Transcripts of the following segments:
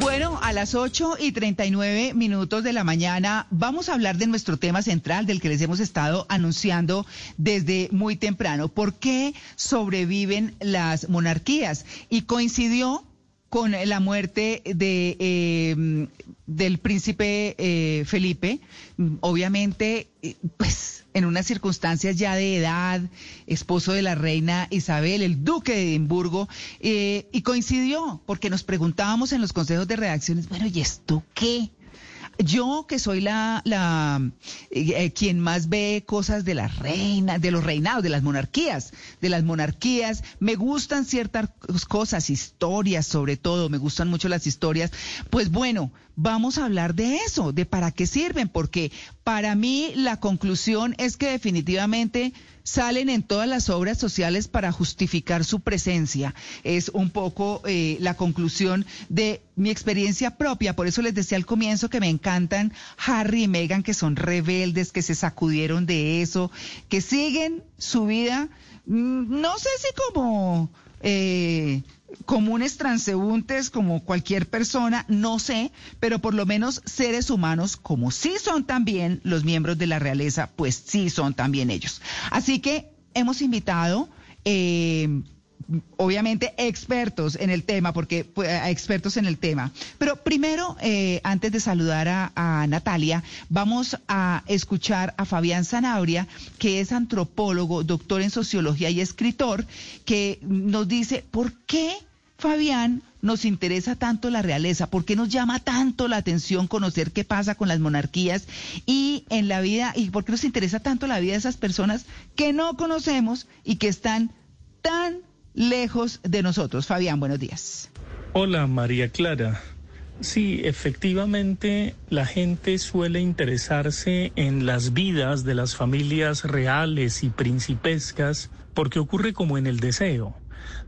Bueno, a las 8 y 39 minutos de la mañana vamos a hablar de nuestro tema central del que les hemos estado anunciando desde muy temprano. ¿Por qué sobreviven las monarquías? Y coincidió con la muerte de, eh, del príncipe eh, Felipe, obviamente, eh, pues en unas circunstancias ya de edad, esposo de la reina Isabel, el duque de Edimburgo, y coincidió, porque nos preguntábamos en los consejos de redacciones, bueno, ¿y esto qué? Yo que soy la, la eh, quien más ve cosas de las reinas, de los reinados, de las monarquías, de las monarquías, me gustan ciertas cosas, historias sobre todo, me gustan mucho las historias. Pues bueno, vamos a hablar de eso, de para qué sirven, porque para mí la conclusión es que definitivamente salen en todas las obras sociales para justificar su presencia. Es un poco eh, la conclusión de mi experiencia propia. Por eso les decía al comienzo que me encantan Harry y Meghan, que son rebeldes, que se sacudieron de eso, que siguen su vida, mm, no sé si como... Eh, comunes transeúntes como cualquier persona, no sé, pero por lo menos seres humanos, como sí son también los miembros de la realeza, pues sí son también ellos. Así que hemos invitado... Eh, obviamente expertos en el tema, porque pues, expertos en el tema. Pero primero, eh, antes de saludar a, a, Natalia, vamos a escuchar a Fabián Zanabria, que es antropólogo, doctor en sociología y escritor, que nos dice por qué Fabián, nos interesa tanto la realeza? ¿Por qué nos llama tanto la atención conocer qué pasa con las monarquías y en la vida, y por qué nos interesa tanto la vida de esas personas que no conocemos y que están tan lejos de nosotros? Fabián, buenos días. Hola, María Clara. Sí, efectivamente, la gente suele interesarse en las vidas de las familias reales y principescas porque ocurre como en el deseo.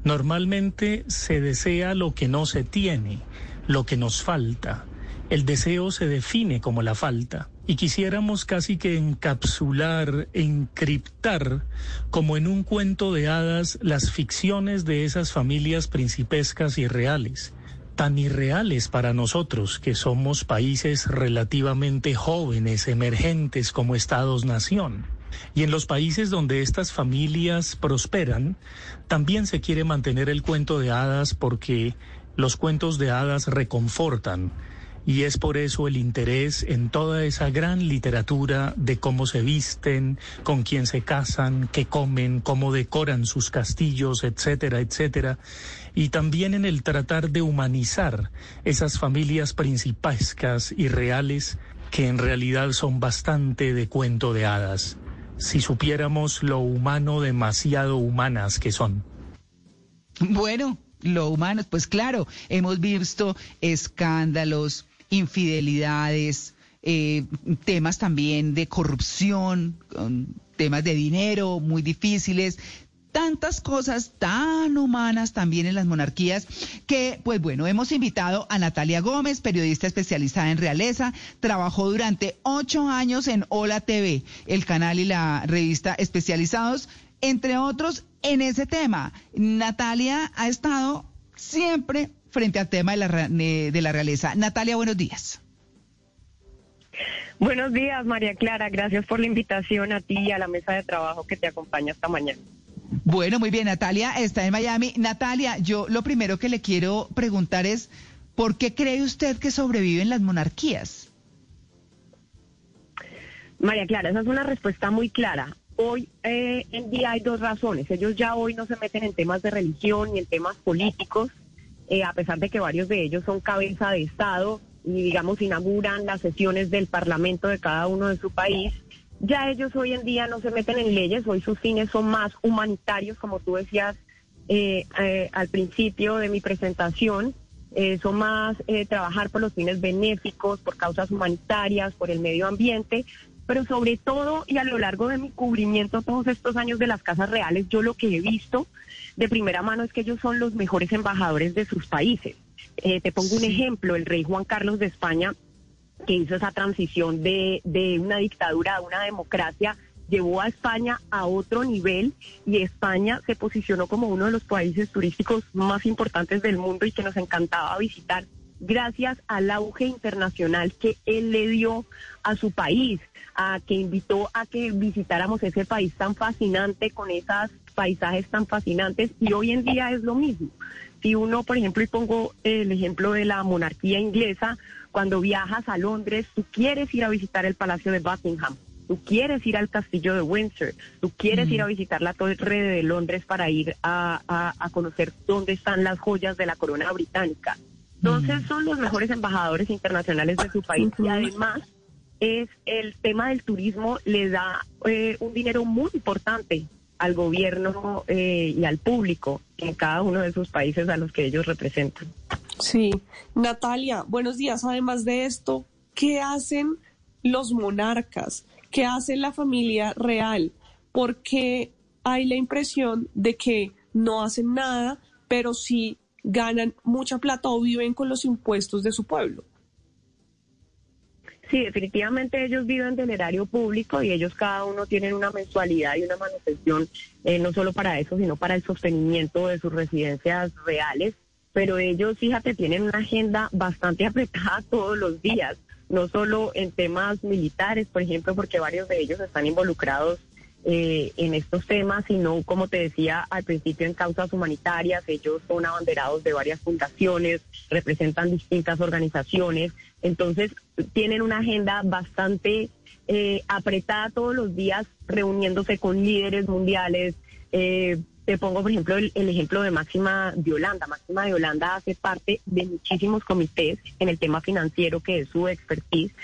Normalmente se desea lo que no se tiene, lo que nos falta. El deseo se define como la falta y quisiéramos casi que encapsular, encriptar, como en un cuento de hadas, las ficciones de esas familias principescas y reales, tan irreales para nosotros que somos países relativamente jóvenes, emergentes como estados-nación. Y en los países donde estas familias prosperan, también se quiere mantener el cuento de hadas porque los cuentos de hadas reconfortan. Y es por eso el interés en toda esa gran literatura de cómo se visten, con quién se casan, qué comen, cómo decoran sus castillos, etcétera, etcétera. Y también en el tratar de humanizar esas familias principescas y reales que en realidad son bastante de cuento de hadas si supiéramos lo humano demasiado humanas que son. Bueno, lo humano, pues claro, hemos visto escándalos, infidelidades, eh, temas también de corrupción, temas de dinero muy difíciles, tantas cosas tan humanas también en las monarquías que, pues bueno, hemos invitado a Natalia Gómez, periodista especializada en realeza, trabajó durante ocho años en Hola TV, el canal y la revista especializados, entre otros, en ese tema. Natalia ha estado siempre frente al tema de la, de la realeza. Natalia, buenos días. Buenos días, María Clara. Gracias por la invitación a ti y a la mesa de trabajo que te acompaña esta mañana. Bueno, muy bien, Natalia está en Miami. Natalia, yo lo primero que le quiero preguntar es, ¿por qué cree usted que sobreviven las monarquías? María Clara, esa es una respuesta muy clara. Hoy eh, en día hay dos razones. Ellos ya hoy no se meten en temas de religión ni en temas políticos, eh, a pesar de que varios de ellos son cabeza de Estado y, digamos, inauguran las sesiones del Parlamento de cada uno de su país Ya ellos hoy en día no se meten en leyes, hoy sus fines son más humanitarios, como tú decías eh, eh, al principio de mi presentación, eh, son más eh, trabajar por los fines benéficos, por causas humanitarias, por el medio ambiente, pero sobre todo y a lo largo de mi cubrimiento todos estos años de las casas reales, yo lo que he visto de primera mano es que ellos son los mejores embajadores de sus países. Eh, te pongo un ejemplo, el rey Juan Carlos de España, que hizo esa transición de, de una dictadura a una democracia, llevó a España a otro nivel y España se posicionó como uno de los países turísticos más importantes del mundo y que nos encantaba visitar gracias al auge internacional que él le dio a su país, a que invitó a que visitáramos ese país tan fascinante con esos paisajes tan fascinantes y hoy en día es lo mismo. Si uno, por ejemplo, y pongo el ejemplo de la monarquía inglesa, cuando viajas a Londres, tú quieres ir a visitar el Palacio de Buckingham, tú quieres ir al castillo de Windsor, tú quieres ir a visitar la torre de Londres para ir a, a, a conocer dónde están las joyas de la corona británica. Entonces son los mejores embajadores internacionales de su país y además es el tema del turismo le da eh, un dinero muy importante al gobierno eh, y al público en cada uno de sus países a los que ellos representan. Sí, Natalia, buenos días. Además de esto, ¿qué hacen los monarcas? ¿Qué hace la familia real? Porque hay la impresión de que no hacen nada, pero sí ganan mucha plata o viven con los impuestos de su pueblo. Sí, definitivamente ellos viven del erario público y ellos cada uno tienen una mensualidad y una manutención, eh, no solo para eso, sino para el sostenimiento de sus residencias reales. Pero ellos, fíjate, tienen una agenda bastante apretada todos los días, no solo en temas militares, por ejemplo, porque varios de ellos están involucrados eh, en estos temas, sino, como te decía al principio, en causas humanitarias. Ellos son abanderados de varias fundaciones, representan distintas organizaciones. Entonces, tienen una agenda bastante eh, apretada todos los días, reuniéndose con líderes mundiales. Eh, te pongo, por ejemplo, el, el, ejemplo de Máxima de Holanda. Máxima de Holanda hace parte de muchísimos comités en el tema financiero, que es su expertise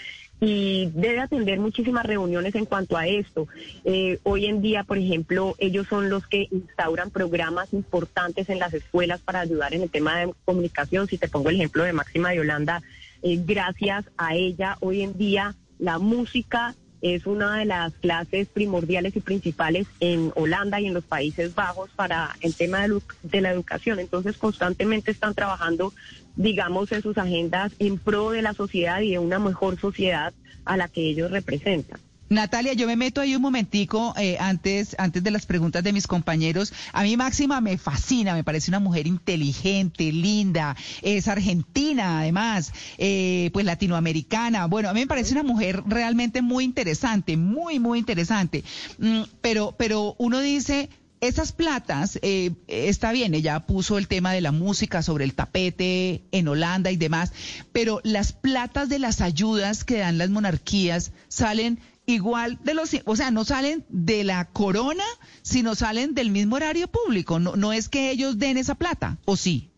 y debe atender muchísimas reuniones en cuanto a esto. Eh, hoy en día, por ejemplo, ellos son los que instauran programas importantes en las escuelas para ayudar en el tema de comunicación. Si te pongo el ejemplo de Máxima de Holanda, eh, gracias a ella, hoy en día la música es una de las clases primordiales y principales en Holanda y en los Países Bajos para el tema de, la educación. Entonces, constantemente están trabajando, digamos, en sus agendas en pro de la sociedad y de una mejor sociedad a la que ellos representan. Natalia, yo me meto ahí un momentico eh, antes, antes de las preguntas de mis compañeros. A mí Máxima me fascina, me parece una mujer inteligente, linda, es argentina además, eh, pues latinoamericana. Bueno, a mí me parece una mujer realmente muy interesante, muy, muy interesante. Mm, pero, pero uno dice, esas platas, eh, está bien, ella puso el tema de la música sobre el tapete en Holanda y demás, pero las platas de las ayudas que dan las monarquías salen igual de los, o sea, no salen de la corona, sino salen del mismo horario público. No, no es que ellos den esa plata, ¿o sí?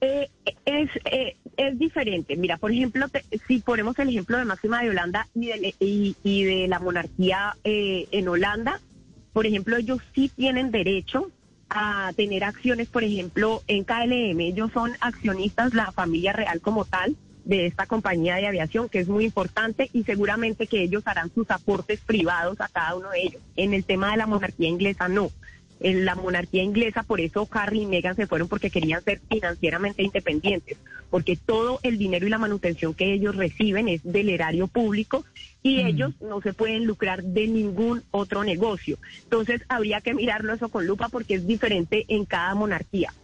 Eh, es, eh, es diferente. Mira, por ejemplo, te, si ponemos el ejemplo de Máxima de Holanda y de, y, de la monarquía eh, en Holanda, por ejemplo, ellos sí tienen derecho a tener acciones, por ejemplo, en KLM. Ellos son accionistas, la familia real como tal, de esta compañía de aviación, que es muy importante y seguramente que ellos harán sus aportes privados a cada uno de ellos. En el tema de la monarquía inglesa, no. En la monarquía inglesa, por eso Harry y Meghan se fueron porque querían ser financieramente independientes, porque todo el dinero y la manutención que ellos reciben es del erario público y mm. ellos no se pueden lucrar de ningún otro negocio. Entonces habría que mirarlo eso con lupa porque es diferente en cada monarquía.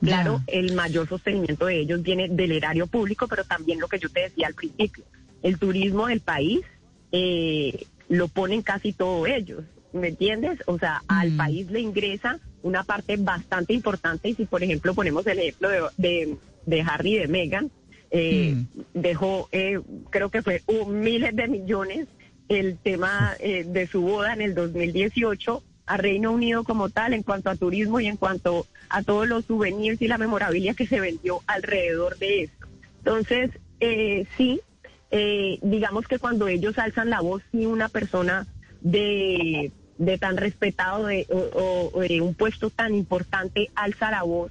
Claro, yeah. el mayor sostenimiento de ellos viene del erario público, pero también lo que yo te decía al principio, el turismo del país eh, lo ponen casi todos ellos, ¿me entiendes? O sea, mm. al país le ingresa una parte bastante importante y si por ejemplo ponemos el ejemplo de, de, de Harry y de Meghan, eh, mm. dejó, eh, creo que fue miles de millones el tema eh, de su boda en el 2018 a Reino Unido como tal en cuanto a turismo y en cuanto a todos los souvenirs y la memorabilia que se vendió alrededor de esto. Entonces, eh, sí, eh, digamos que cuando ellos alzan la voz, si una persona de, de tan respetado de, o, o de un puesto tan importante alza la voz,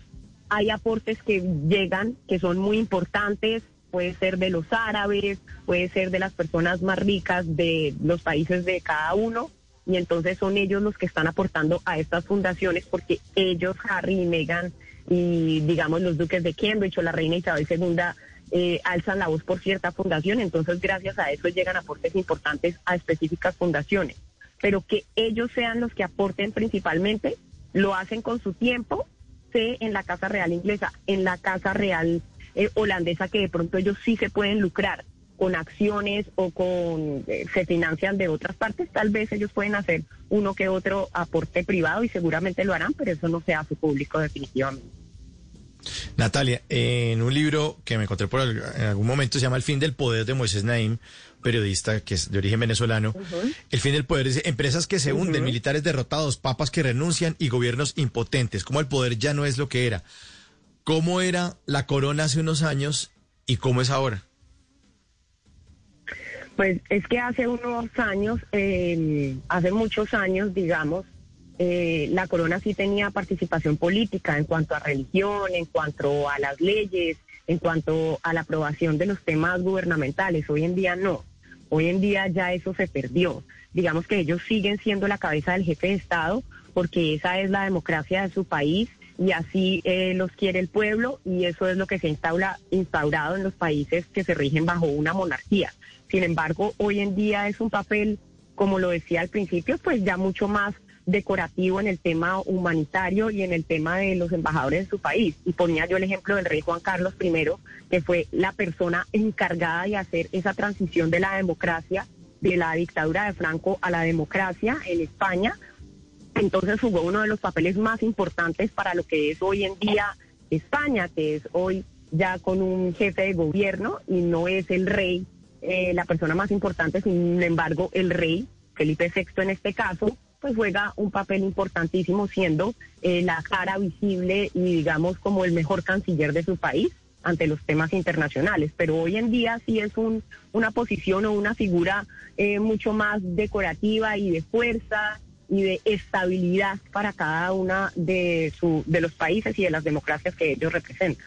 hay aportes que llegan que son muy importantes, puede ser de los árabes, puede ser de las personas más ricas de los países de cada uno, y entonces son ellos los que están aportando a estas fundaciones porque ellos, Harry y Meghan, y digamos los duques de Cambridge o la reina Isabel II, eh, alzan la voz por cierta fundación, entonces gracias a eso llegan aportes importantes a específicas fundaciones. Pero que ellos sean los que aporten principalmente, lo hacen con su tiempo, sé en la Casa Real inglesa, en la Casa Real eh, holandesa, que de pronto ellos sí se pueden lucrar con acciones o con eh, se financian de otras partes, tal vez ellos pueden hacer uno que otro aporte privado y seguramente lo harán, pero eso no se hace público definitivamente. Natalia, en un libro que me encontré por en algún momento se llama El fin del poder de Moisés Naim, periodista que es de origen venezolano. El fin del poder dice empresas que se hunden, militares derrotados, papas que renuncian y gobiernos impotentes. Como el poder ya no es lo que era. ¿Cómo era la corona hace unos años y cómo es ahora? Pues es que hace unos años, eh, hace muchos años, digamos, eh, la corona sí tenía participación política en cuanto a religión, en cuanto a las leyes, en cuanto a la aprobación de los temas gubernamentales. Hoy en día no. Hoy en día ya eso se perdió. Digamos que ellos siguen siendo la cabeza del jefe de Estado porque esa es la democracia de su país y así eh, los quiere el pueblo y eso es lo que se ha instaurado en los países que se rigen bajo una monarquía. Sin embargo, hoy en día es un papel, como lo decía al principio, pues ya mucho más decorativo en el tema humanitario y en el tema de los embajadores de su país. Y ponía yo el ejemplo del rey Juan Carlos I, que fue la persona encargada de hacer esa transición de la democracia, de la dictadura de Franco a la democracia en España. Entonces jugó uno de los papeles más importantes para lo que es hoy en día España, que es hoy ya con un jefe de gobierno y no es el rey eh, la persona más importante, sin embargo el rey, Felipe VI en este caso, pues juega un papel importantísimo siendo eh, la cara visible y digamos como el mejor canciller de su país ante los temas internacionales. Pero hoy en día sí es un, una posición o una figura eh, mucho más decorativa y de fuerza y de estabilidad para cada una de, su, de los países y de las democracias que ellos representan.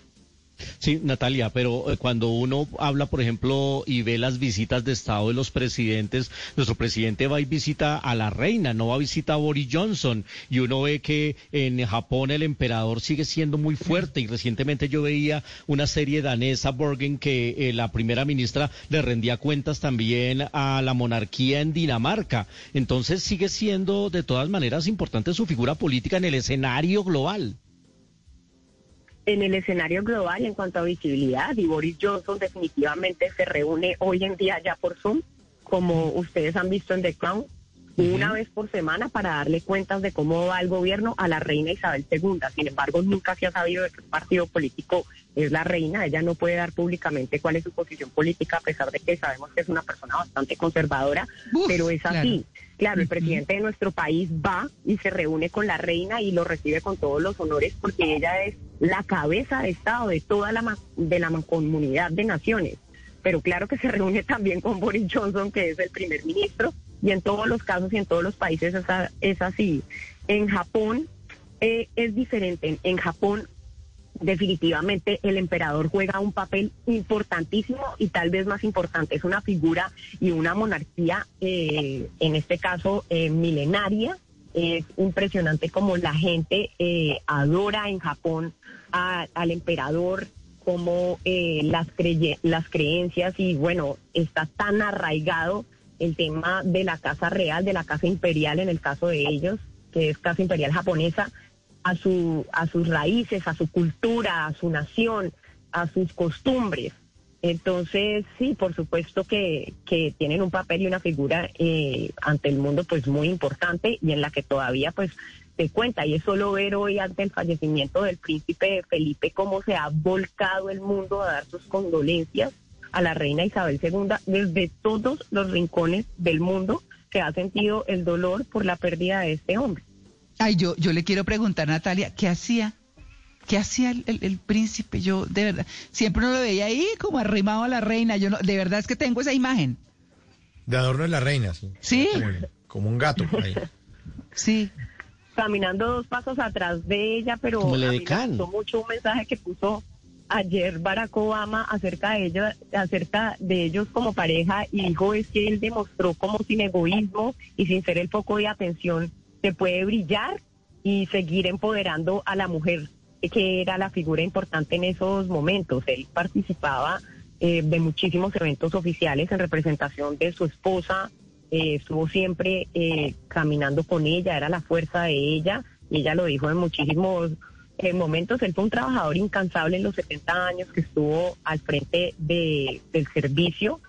Sí, Natalia, pero eh, cuando uno habla, por ejemplo, y ve las visitas de Estado de los presidentes, nuestro presidente va y visita a la reina, no va a visitar a Boris Johnson, y uno ve que en Japón el emperador sigue siendo muy fuerte, y recientemente yo veía una serie danesa, Borgen, que eh, la primera ministra le rendía cuentas también a la monarquía en Dinamarca. Entonces sigue siendo de todas maneras importante su figura política en el escenario global en el escenario global en cuanto a visibilidad y Boris Johnson definitivamente se reúne hoy en día ya por Zoom, como ustedes han visto en The Crown, una vez por semana para darle cuentas de cómo va el gobierno a la reina Isabel II. Sin embargo, nunca se ha sabido de qué partido político es la reina. Ella no puede dar públicamente cuál es su posición política, a pesar de que sabemos que es una persona bastante conservadora, pero es así. Claro, el presidente de nuestro país va y se reúne con la reina y lo recibe con todos los honores porque ella es la cabeza de Estado de toda la, de la comunidad de naciones. Pero claro que se reúne también con Boris Johnson, que es el primer ministro, y en todos los casos y en todos los países es, así. En Japón eh, es diferente. En Japón definitivamente el emperador juega un papel importantísimo y tal vez más importante. Es una figura y una monarquía, eh, en este caso, eh, milenaria. Es impresionante como la gente eh, adora en Japón al emperador, como las, las creencias y bueno, está tan arraigado el tema de la casa real, de la casa imperial en el caso de ellos, que es casa imperial japonesa, a, su, a sus raíces, a su cultura, a su nación, a sus costumbres. Entonces, sí, por supuesto que, que tienen un papel y una figura eh, ante el mundo pues muy importante y en la que todavía pues se cuenta. Y es solo ver hoy ante el fallecimiento del príncipe Felipe cómo se ha volcado el mundo a dar sus condolencias a la reina Isabel II desde todos los rincones del mundo que ha sentido el dolor por la pérdida de este hombre. Ay, yo, yo le quiero preguntar, Natalia, ¿qué hacía? ¿Qué hacía el, el- el príncipe? Yo, de verdad, siempre uno lo veía ahí como arrimado a la reina. Yo no, de verdad es que tengo esa imagen. De adorno de la reina, sí. Sí. Como, como un gato por ahí. Sí. caminando dos pasos atrás de ella, pero Como mí me gustó mucho un mensaje que puso ayer Barack Obama acerca de ella, acerca de ellos como pareja y dijo es que él demostró como sin egoísmo y sin ser el foco de atención se puede brillar y seguir empoderando a la mujer que era la figura importante en esos momentos. Él participaba eh, de muchísimos eventos oficiales en representación de su esposa, eh, estuvo siempre eh, caminando con ella, era la fuerza de ella, y ella lo dijo en muchísimos eh, momentos. Él fue un trabajador incansable en los 70 años que estuvo al frente de, del servicio,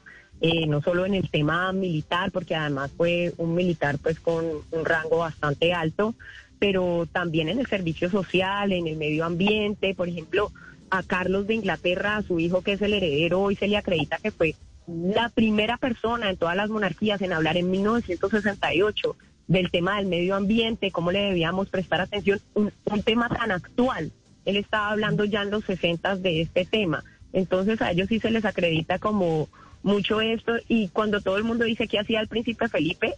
eh, no solo en el tema militar, porque además fue un militar pues con un rango bastante alto, pero también en el servicio social, en el medio ambiente, por ejemplo, a Carlos de Inglaterra, a su hijo que es el heredero, hoy se le acredita que fue la primera persona en todas las monarquías en hablar en 1968 del tema del medio ambiente, cómo le debíamos prestar atención, un, un tema tan actual. Él estaba hablando ya en los 60 de este tema. Entonces a ellos sí se les acredita como mucho esto y cuando todo el mundo dice que hacía el príncipe Felipe,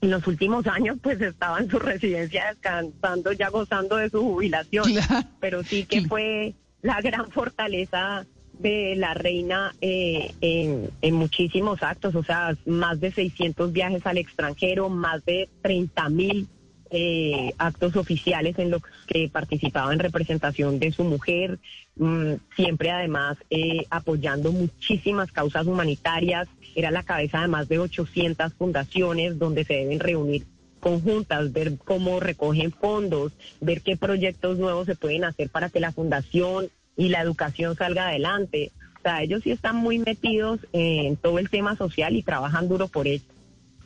en los últimos años pues estaba en su residencia descansando, ya gozando de su jubilación. Pero sí que fue la gran fortaleza de la reina eh, en, muchísimos actos, o sea, más de 600 viajes al extranjero, más de 30 mil eh, actos oficiales en los que participaba en representación de su mujer, mm, siempre además eh, apoyando muchísimas causas humanitarias, era la cabeza de más de 800 fundaciones donde se deben reunir conjuntas, ver cómo recogen fondos, ver qué proyectos nuevos se pueden hacer para que la fundación y la educación salga adelante. O sea, ellos sí están muy metidos en todo el tema social y trabajan duro por ello.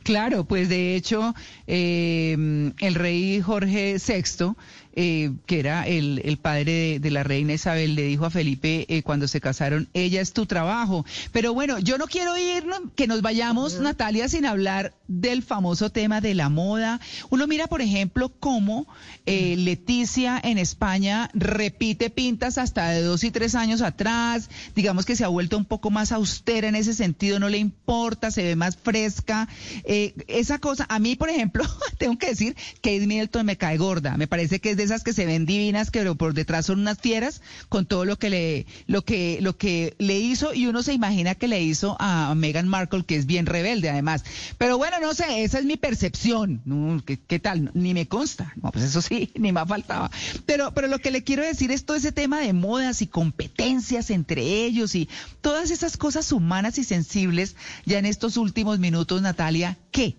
Claro, pues de hecho, eh, el rey Jorge VI, eh, que era el, el padre de, de la reina Isabel, le dijo a Felipe eh, cuando se casaron, ella es tu trabajo. Pero bueno, yo no quiero irnos, que nos vayamos, Natalia, sin hablar del famoso tema de la moda. Uno mira, por ejemplo, cómo eh, Leticia en España repite pintas hasta de dos y tres años atrás. Digamos que se ha vuelto un poco más austera en ese sentido, no le importa, se ve más fresca. Eh, esa cosa, a mí, por ejemplo, tengo que decir que Middleton me cae gorda. Me parece que es de esas que se ven divinas, pero por detrás son unas fieras con todo lo que le, lo que, lo que le hizo y uno se imagina que le hizo a Meghan Markle, que es bien rebelde además. Pero bueno, no sé, esa es mi percepción. ¿qué, qué tal? Ni me consta. No, pues eso sí, ni me faltaba. Pero, pero lo que le quiero decir es todo ese tema de modas y competencias entre ellos y todas esas cosas humanas y sensibles ya en estos últimos minutos, Natalia, ¿qué?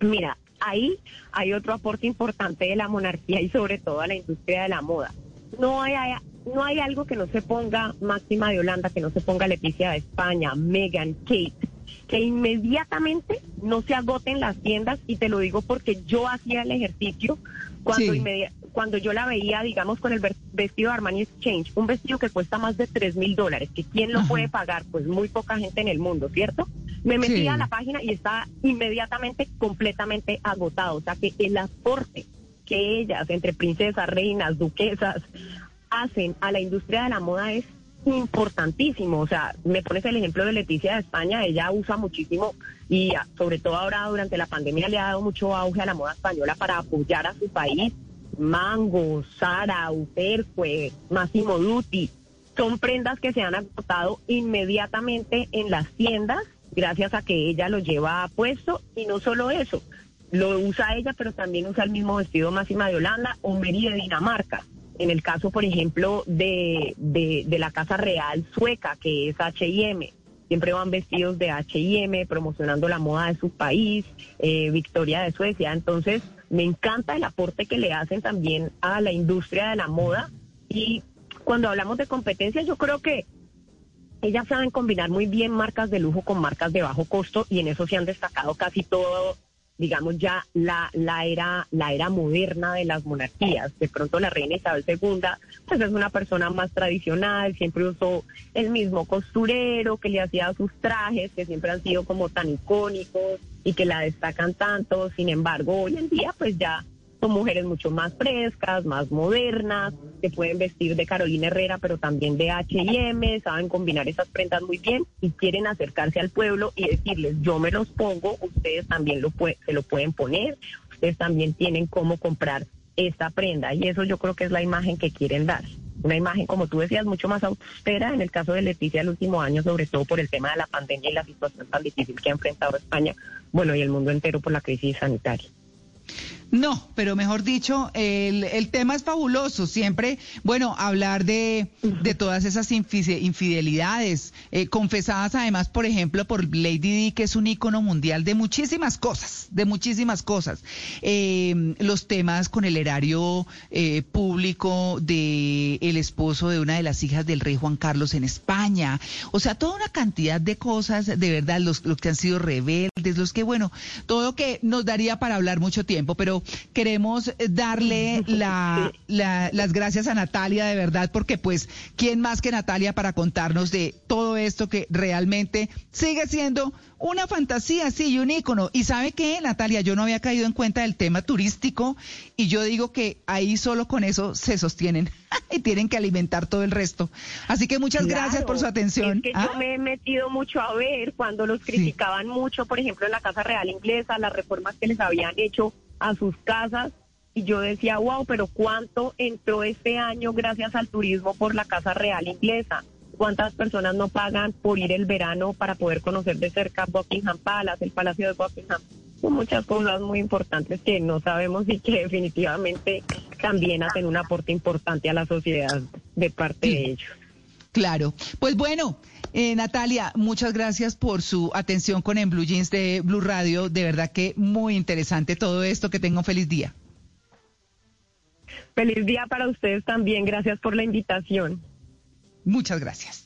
Mira, ahí hay otro aporte importante de la monarquía y sobre todo a la industria de la moda. No hay, hay- no hay algo que no se ponga Máxima de Holanda, que no se ponga Leticia de España, Megan, Kate, que inmediatamente no se agoten las tiendas y te lo digo porque yo hacía el ejercicio cuando, Sí. cuando yo la veía, digamos, con el vestido de Armani Exchange, un vestido que cuesta más de 3 mil dólares, que quién lo Ajá. puede pagar, pues muy poca gente en el mundo, ¿cierto? Me metí Sí. a la página y está inmediatamente completamente agotado. O sea que el aporte que ellas, entre princesas, reinas, duquesas, hacen a la industria de la moda es importantísimo. O sea, me pones el ejemplo de Leticia de España, ella usa muchísimo y ah, sobre todo ahora durante la pandemia le ha dado mucho auge a la moda española para apoyar a su país. Mango, Sara, Uterque, Massimo Dutti, son prendas que se han agotado inmediatamente en las tiendas gracias a que ella lo lleva puesto y no solo eso, lo usa ella, pero también usa el mismo vestido Máxima de Holanda o Mary de Dinamarca. En el caso, por ejemplo, de, de, de la Casa Real Sueca, que es H&M, siempre van vestidos de H&M, promocionando la moda de su país, eh, Victoria de Suecia. Entonces, me encanta el aporte que le hacen también a la industria de la moda. Y cuando hablamos de competencia, yo creo que ellas saben combinar muy bien marcas de lujo con marcas de bajo costo y en eso se han destacado casi todo, digamos ya la, la era la era moderna de las monarquías. De pronto la reina Isabel II pues es una persona más tradicional, siempre usó el mismo costurero que le hacía sus trajes, que siempre han sido como tan icónicos y que la destacan tanto. Sin embargo, hoy en día pues ya son mujeres mucho más frescas, más modernas, que pueden vestir de Carolina Herrera, pero también de H&M, saben combinar esas prendas muy bien y quieren acercarse al pueblo y decirles, yo me los pongo, ustedes también lo se lo pueden poner, ustedes también tienen cómo comprar esta prenda y eso yo creo que es la imagen que quieren dar. Una imagen, como tú decías, mucho más austera en el caso de Leticia el último año, sobre todo por el tema de la pandemia y la situación tan difícil que ha enfrentado España, bueno, y el mundo entero por la crisis sanitaria. No, pero mejor dicho, el, el, tema es fabuloso. Siempre, bueno, hablar de, de todas esas infidelidades, eh, confesadas además, por ejemplo, por Lady Di, que es un ícono mundial de muchísimas cosas, de muchísimas cosas. Eh, los temas con el erario eh, público de el esposo de una de las hijas del rey Juan Carlos en España. O sea, toda una cantidad de cosas, de verdad, los, los que han sido rebeldes, los que, bueno, todo que nos daría para hablar mucho tiempo, pero queremos darle las gracias a Natalia de verdad, porque pues, ¿quién más que Natalia para contarnos de todo esto que realmente sigue siendo una fantasía, sí, y un ícono. Y sabe qué, Natalia, yo no había caído en cuenta del tema turístico y yo digo que ahí solo con eso se sostienen y tienen que alimentar todo el resto. Así que muchas gracias por su atención. Es que yo ¿Ah? me he metido mucho a ver cuando los criticaban mucho, por ejemplo, en la Casa Real Inglesa, las reformas que les habían hecho a sus casas y yo decía, wow, pero ¿cuánto entró este año gracias al turismo por la Casa Real Inglesa? ¿Cuántas personas no pagan por ir el verano para poder conocer de cerca Buckingham Palace, el Palacio de Buckingham? Son muchas cosas muy importantes que no sabemos y que definitivamente también hacen un aporte importante a la sociedad de parte de ellos. Claro. Pues bueno, eh, Natalia, muchas gracias por su atención con En Blue Jeans de Blue Radio. De verdad que muy interesante todo esto. Que tenga un feliz día. Feliz día para ustedes también. Gracias por la invitación. Muchas gracias.